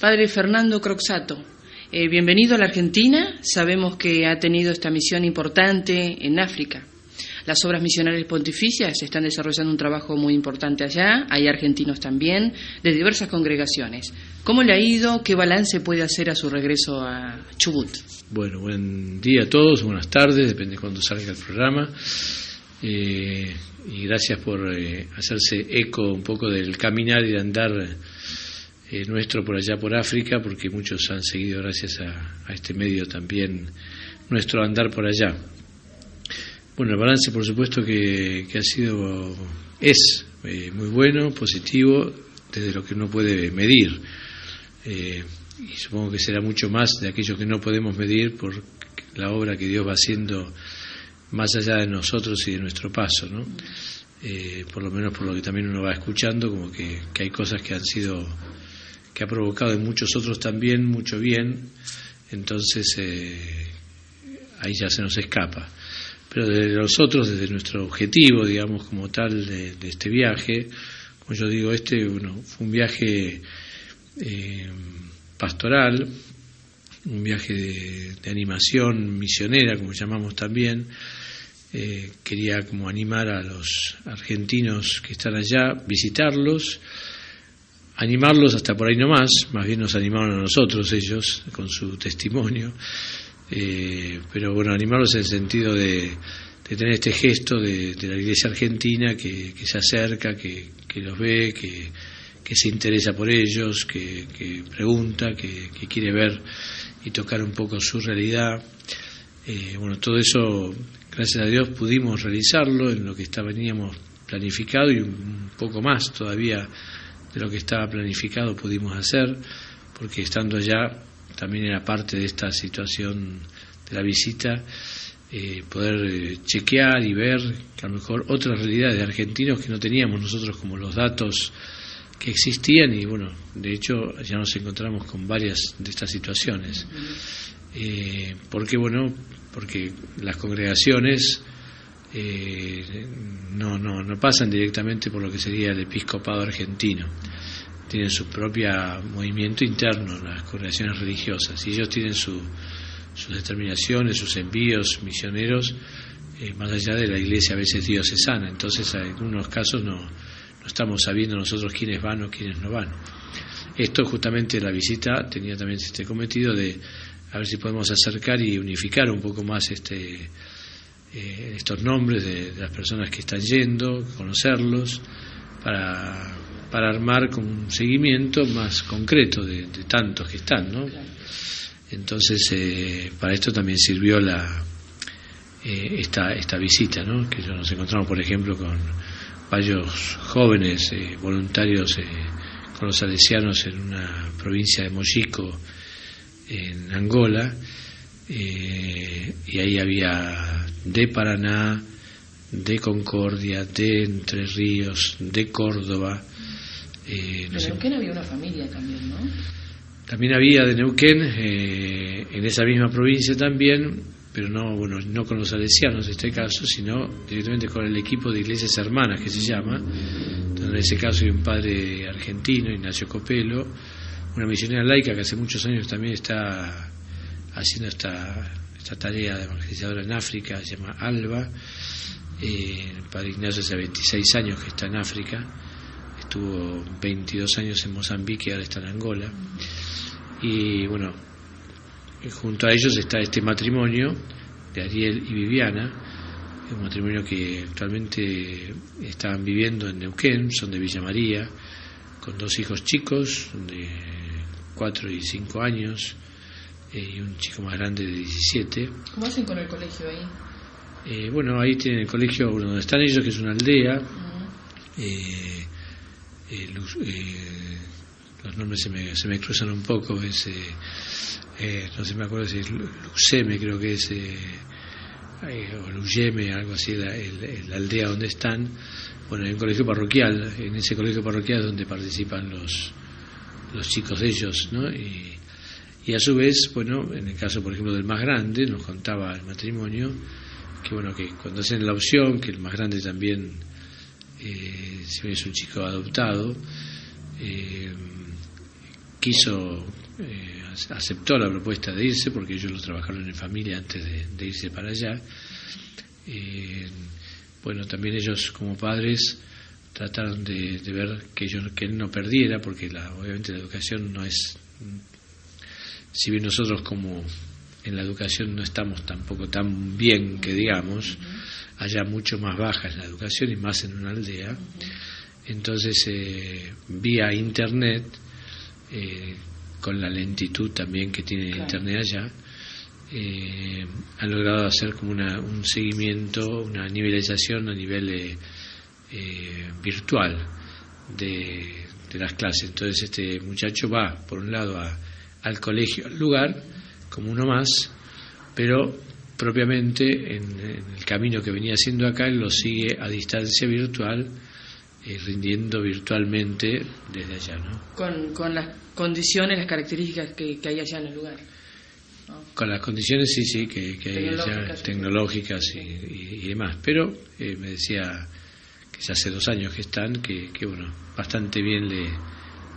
Padre Fernando Croxato, eh, bienvenido a la Argentina. Sabemos que ha tenido esta misión importante en África. Las obras misionales pontificias están desarrollando un trabajo muy importante allá, hay argentinos también, de diversas congregaciones. ¿Cómo le ha ido? ¿Qué balance puede hacer a su regreso a Chubut? Bueno, buen día a todos, buenas tardes, depende de cuándo salga el programa. Eh, y gracias por eh, hacerse eco un poco del caminar y de andar eh, nuestro por allá por África, porque muchos han seguido gracias a, este medio también nuestro andar por allá. Bueno, el balance por supuesto que, ha sido, es eh, muy bueno, positivo, desde lo que uno puede medir. Eh, y supongo que será mucho más de aquello que no podemos medir por la obra que Dios va haciendo más allá de nosotros y de nuestro paso, ¿no? por lo menos por lo que también uno va escuchando, como que hay cosas que han sido que ha provocado en muchos otros también mucho bien, entonces eh, ahí ya se nos escapa. Pero de los otros, desde nuestro objetivo, digamos, como tal, de, este viaje, como yo digo, este bueno, fue un viaje eh, pastoral, un viaje de, animación misionera, como llamamos también. Eh, quería como animar a los argentinos que están allá, visitarlos, animarlos hasta por ahí no más, más bien nos animaron a nosotros ellos con su testimonio, eh, pero bueno, animarlos en el sentido de, tener este gesto de, la Iglesia Argentina que, se acerca, que, los ve, que, se interesa por ellos, que, pregunta, que, quiere ver y tocar un poco su realidad. Eh, bueno, todo eso, gracias a Dios, pudimos realizarlo en lo que veníamos planificado y un poco más todavía de lo que estaba planificado pudimos hacer, porque estando allá también era parte de esta situación de la visita, eh, poder eh, chequear y ver que a lo mejor otras realidades de argentinos que no teníamos nosotros como los datos que existían y bueno, de hecho ya nos encontramos con varias de estas situaciones. Eh, ¿Por qué? Bueno, porque las congregaciones eh, no, no, no pasan directamente por lo que sería el episcopado argentino. Tienen su propio movimiento interno, las congregaciones religiosas, y ellos tienen sus determinaciones, sus envíos misioneros, eh, más allá de la iglesia a veces diocesana. Entonces, en algunos casos no, no estamos sabiendo nosotros quiénes van o quiénes no van. Esto, justamente, la visita tenía también este cometido de a ver si podemos acercar y unificar un poco más este eh, estos nombres de, las personas que están yendo, conocerlos, para, para armar con un seguimiento más concreto de, tantos que están, ¿no? Entonces, eh, para esto también sirvió la, eh, esta, esta visita, ¿no? Que nos encontramos, por ejemplo, con varios jóvenes voluntarios con los salesianos en una provincia de Mochico, en Angola, y ahí había de Paraná, de Concordia, de Entre Ríos, de Córdoba. Eh, de Neuquén había una familia también, ¿no? También había de Neuquén, eh, en esa misma provincia también, pero no, bueno, no con los salesianos en este caso, sino directamente con el equipo de iglesias hermanas que se llama. en ese caso hay un padre argentino, Ignacio Copelo, una misionera laica que hace muchos años también está haciendo esta esta tarea de evangelizadora en África, se llama ALBA. El padre Ignacio hace 26 años que está en África, estuvo 22 años en Mozambique, ahora está en Angola. Y bueno, junto a ellos está este matrimonio de Ariel y Viviana, un matrimonio que actualmente están viviendo en Neuquén, son de Villa María, con dos hijos chicos de 4 y 5 años, y un chico más grande de 17. ¿Cómo hacen con el colegio ahí? Eh, bueno, ahí tienen el colegio donde están ellos, que es una aldea. Eh, los los nombres se me, se me cruzan un poco, es, no sé, me acuerdo si es Luceme, creo que es, o Luyeme, algo así, la, la aldea donde están, bueno, en un colegio parroquial, en ese colegio parroquial donde participan los, los chicos de ellos, ¿no? Y, y a su vez, bueno, en el caso, por ejemplo, del más grande, nos contaba el matrimonio, que bueno, que cuando hacen la opción, que el más grande también, eh, si es un chico adoptado, eh, quiso, eh, aceptó la propuesta de irse, porque ellos lo trabajaron en familia antes de, irse para allá. bueno, también ellos como padres trataron de, ver que, ellos, que él no perdiera, porque la, obviamente la educación no es si bien nosotros como en la educación no estamos tampoco tan bien que digamos, haya mucho más baja en la educación y más en una aldea, entonces eh, vía internet, eh, con la lentitud también que tiene internet allá, eh, han logrado hacer como una, un seguimiento, una nivelización a nivel virtual de, de las clases. Entonces este muchacho va, por un lado, a al colegio, al lugar, como uno más, pero propiamente en, el camino que venía haciendo acá, él lo sigue a distancia virtual, eh, rindiendo virtualmente desde allá. ¿no? Con, con las condiciones, las características que, hay allá en el lugar. Con las condiciones, sí, sí, que, hay allá, tecnológicas y, demás. Pero eh, me decía que ya hace dos años que están, que, que bueno, bastante bien le,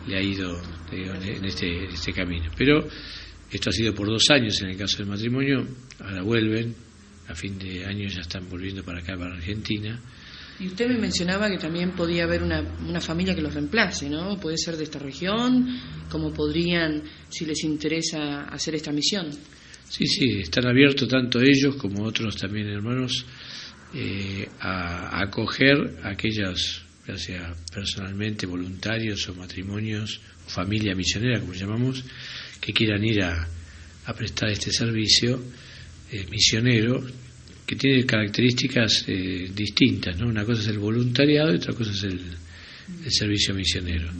le ha ido en, este, este camino. Pero esto ha sido por dos años en el caso del matrimonio, ahora vuelven, a fin de año ya están volviendo para acá, para Argentina. Y usted me mencionaba que también podía haber una, una familia que los reemplace, ¿no? Puede ser de esta región, como podrían, si les interesa, hacer esta misión. Sí, sí, están abiertos tanto ellos como otros también hermanos eh, a, a acoger a aquellas ya sea personalmente, voluntarios o matrimonios, o familia misionera, como llamamos, que quieran ir a, prestar este servicio eh, misionero, que tiene características eh, distintas, ¿no? Una cosa es el voluntariado y otra cosa es el, servicio misionero.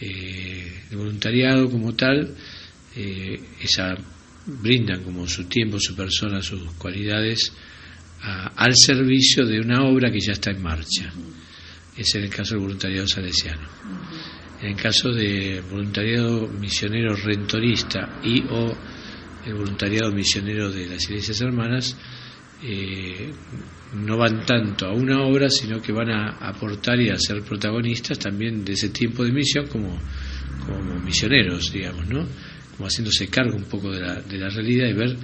Eh, el voluntariado como tal, esa brindan como su tiempo, su persona, sus cualidades al servicio de una obra que ya está en marcha es en el caso del voluntariado salesiano. En el caso de voluntariado misionero rentorista y o el voluntariado misionero de las iglesias hermanas, eh, no van tanto a una obra, sino que van a aportar y a ser protagonistas también de ese tiempo de misión como, como misioneros, digamos, ¿no? Como haciéndose cargo un poco de la, de la realidad y ver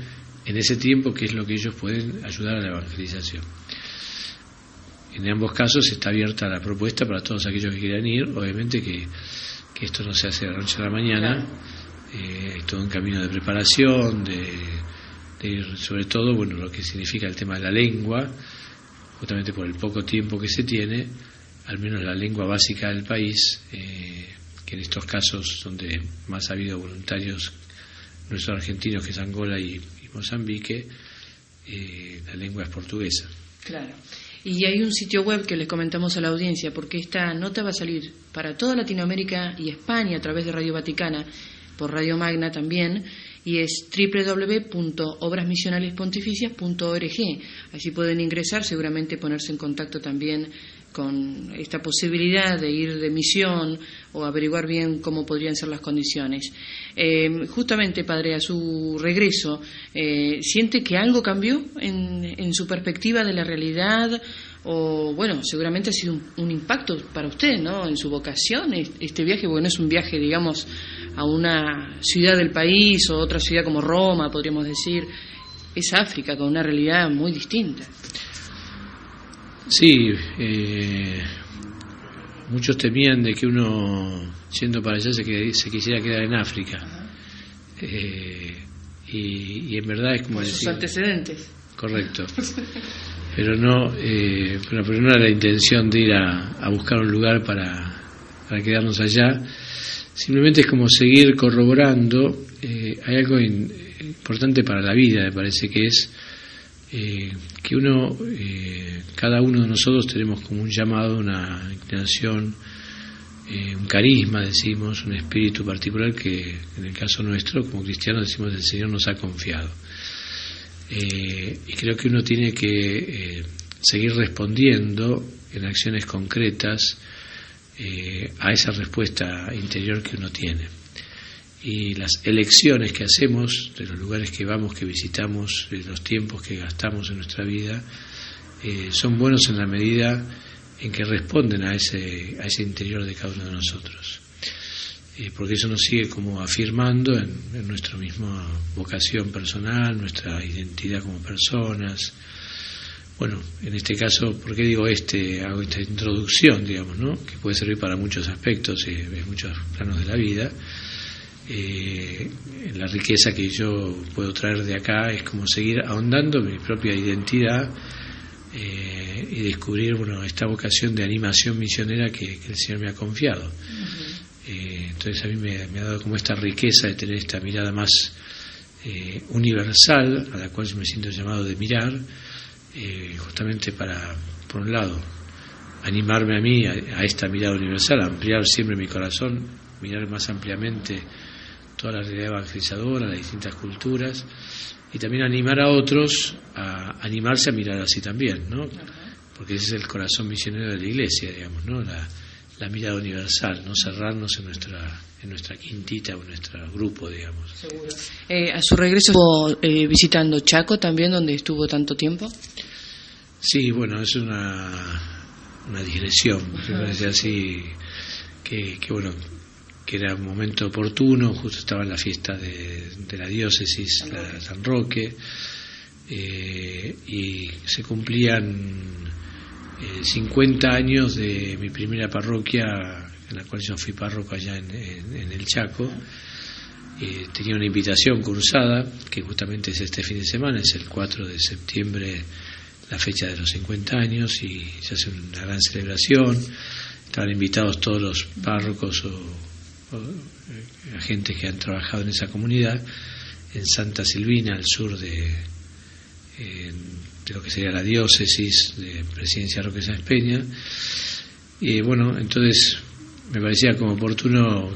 en ese tiempo qué es lo que ellos pueden ayudar a la evangelización. En ambos casos está abierta la propuesta para todos aquellos que quieran ir. Obviamente que, esto no se hace de la noche a la mañana, eh, es todo un camino de preparación, de, sobre todo bueno lo que significa el tema de la lengua, justamente por el poco tiempo que se tiene, al menos la lengua básica del país, eh, que en estos casos donde más ha habido voluntarios nuestros argentinos que es Angola y, Mozambique, eh, la lengua es portuguesa. Claro. Y hay un sitio web que les comentamos a la audiencia, porque esta nota va a salir para toda Latinoamérica y España a través de Radio Vaticana, por Radio Magna también, y es www.obrasmisionalespontificias.org. Allí pueden ingresar, seguramente ponerse en contacto también con esta posibilidad de ir de misión o averiguar bien cómo podrían ser las condiciones. Eh, justamente, padre, a su regreso, eh, ¿siente que algo cambió en, su perspectiva de la realidad? O, bueno, seguramente ha sido un, impacto para usted, ¿no? En su vocación, este viaje, porque no es un viaje, digamos, a una ciudad del país o otra ciudad como Roma, podríamos decir. Es África con una realidad muy distinta. Sí, eh, muchos temían de que uno, siendo para allá, se, se quisiera quedar en África. Eh, y, en verdad es como Por sus antecedentes. Correcto. Pero no, eh, pero, no era la intención de ir a, buscar un lugar para, para, quedarnos allá. Simplemente es como seguir corroborando. hay algo importante para la vida, me parece que es eh, que uno, eh, cada uno de nosotros tenemos como un llamado, una inclinación eh, un carisma, decimos, un espíritu particular que en el caso nuestro, como cristianos, decimos el Señor nos ha confiado. Eh, y creo que uno tiene que seguir respondiendo en acciones concretas a esa respuesta interior que uno tiene. Y las elecciones que hacemos de los lugares que vamos, que visitamos, de los tiempos que gastamos en nuestra vida, son buenos en la medida en que responden a ese, a ese interior de cada uno de nosotros. Eh, porque eso nos sigue como afirmando en, en, nuestra misma vocación personal, nuestra identidad como personas. Bueno, en este caso, ¿por qué digo este? Hago esta introducción, digamos, ¿no? Que puede servir para muchos aspectos, eh, en muchos planos de la vida. Eh, la riqueza que yo puedo traer de acá es como seguir ahondando mi propia identidad eh, y descubrir bueno, esta vocación de animación misionera que, el Señor me ha confiado. Eh, entonces a mí me, ha dado como esta riqueza de tener esta mirada más eh, universal, a la cual yo me siento llamado de mirar, justamente para, por un lado, animarme a mí a, esta mirada universal, ampliar siempre mi corazón, mirar más ampliamente toda la realidad evangelizadora, las distintas culturas, y también animar a otros a animarse a mirar así también, ¿no? Porque ese es el corazón misionero de la Iglesia, digamos, ¿no? La, mirada universal, no cerrarnos en nuestra en nuestra quintita o en nuestro grupo, digamos. Eh, a su regreso estuvo eh, visitando Chaco también, donde estuvo tanto tiempo. Sí, bueno, es una una digresión, me parece así que, que bueno que era un momento oportuno, justo estaba en la fiesta de, la diócesis, la San Roque, eh, y se cumplían 50 eh, años de mi primera parroquia, en la cual yo fui párroco allá en, el Chaco. Eh, tenía una invitación cursada, que justamente es este fin de semana, es el 4 de septiembre, la fecha de los 50 años, y se hace una gran celebración. Estaban invitados todos los párrocos o eh, agentes que han trabajado en esa comunidad, en Santa Silvina, al sur de, lo que sería la diócesis de Presidencia Roque Sáenz Peña. Y bueno, entonces me parecía como oportuno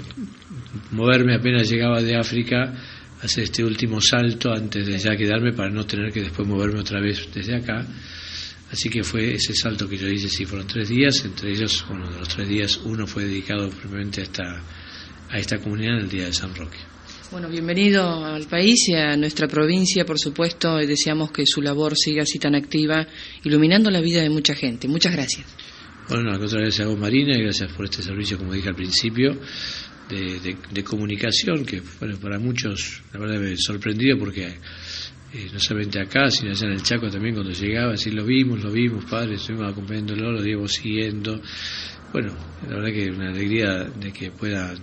moverme apenas llegaba de África, hacer este último salto antes de ya quedarme para no tener que después moverme otra vez desde acá. Así que fue ese salto que yo hice, sí, fueron tres días, entre ellos, uno de los tres días, uno fue dedicado propiamente a esta a esta comunidad en el Día de San Roque. Bueno, bienvenido al país y a nuestra provincia, por supuesto, y deseamos que su labor siga así tan activa, iluminando la vida de mucha gente. Muchas gracias. Bueno, no, otra vez a vos, Marina, y gracias por este servicio, como dije al principio, de, comunicación, que bueno, para muchos, la verdad, me sorprendido porque eh, no solamente acá, sino allá en el Chaco también, cuando llegaba, así lo vimos, lo vimos, padre, estuvimos acompañándolo, lo digo siguiendo. Bueno, la verdad que una alegría de que pueda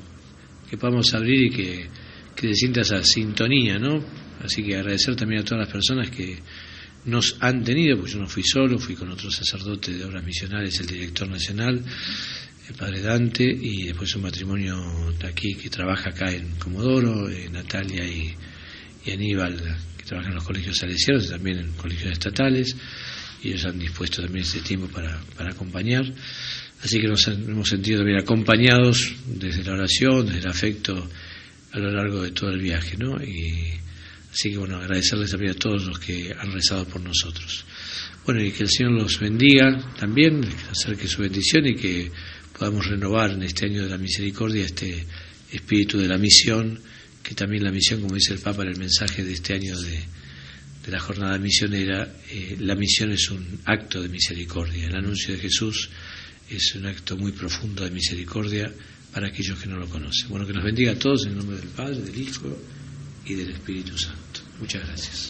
que podamos abrir y que, que se sienta esa sintonía, ¿no? Así que agradecer también a todas las personas que nos han tenido, porque yo no fui solo, fui con otro sacerdote de obras misionales, el director nacional, el padre Dante, y después un matrimonio de aquí que trabaja acá en Comodoro, eh, Natalia y, Aníbal, que trabajan en los colegios salesianos y también en colegios estatales, y ellos han dispuesto también este tiempo para, para acompañar. Así que nos hemos sentido también acompañados desde la oración, desde el afecto a lo largo de todo el viaje, ¿no? Y así que bueno, agradecerles también a todos los que han rezado por nosotros. Bueno, y que el Señor los bendiga también, acerque su bendición y que podamos renovar en este año de la misericordia este espíritu de la misión, que también la misión, como dice el Papa en el mensaje de este año de, la jornada misionera, eh, la misión es un acto de misericordia, el anuncio de Jesús es un acto muy profundo de misericordia para aquellos que no lo conocen. Bueno, que nos bendiga a todos en el nombre del Padre, del Hijo y del Espíritu Santo. Muchas gracias.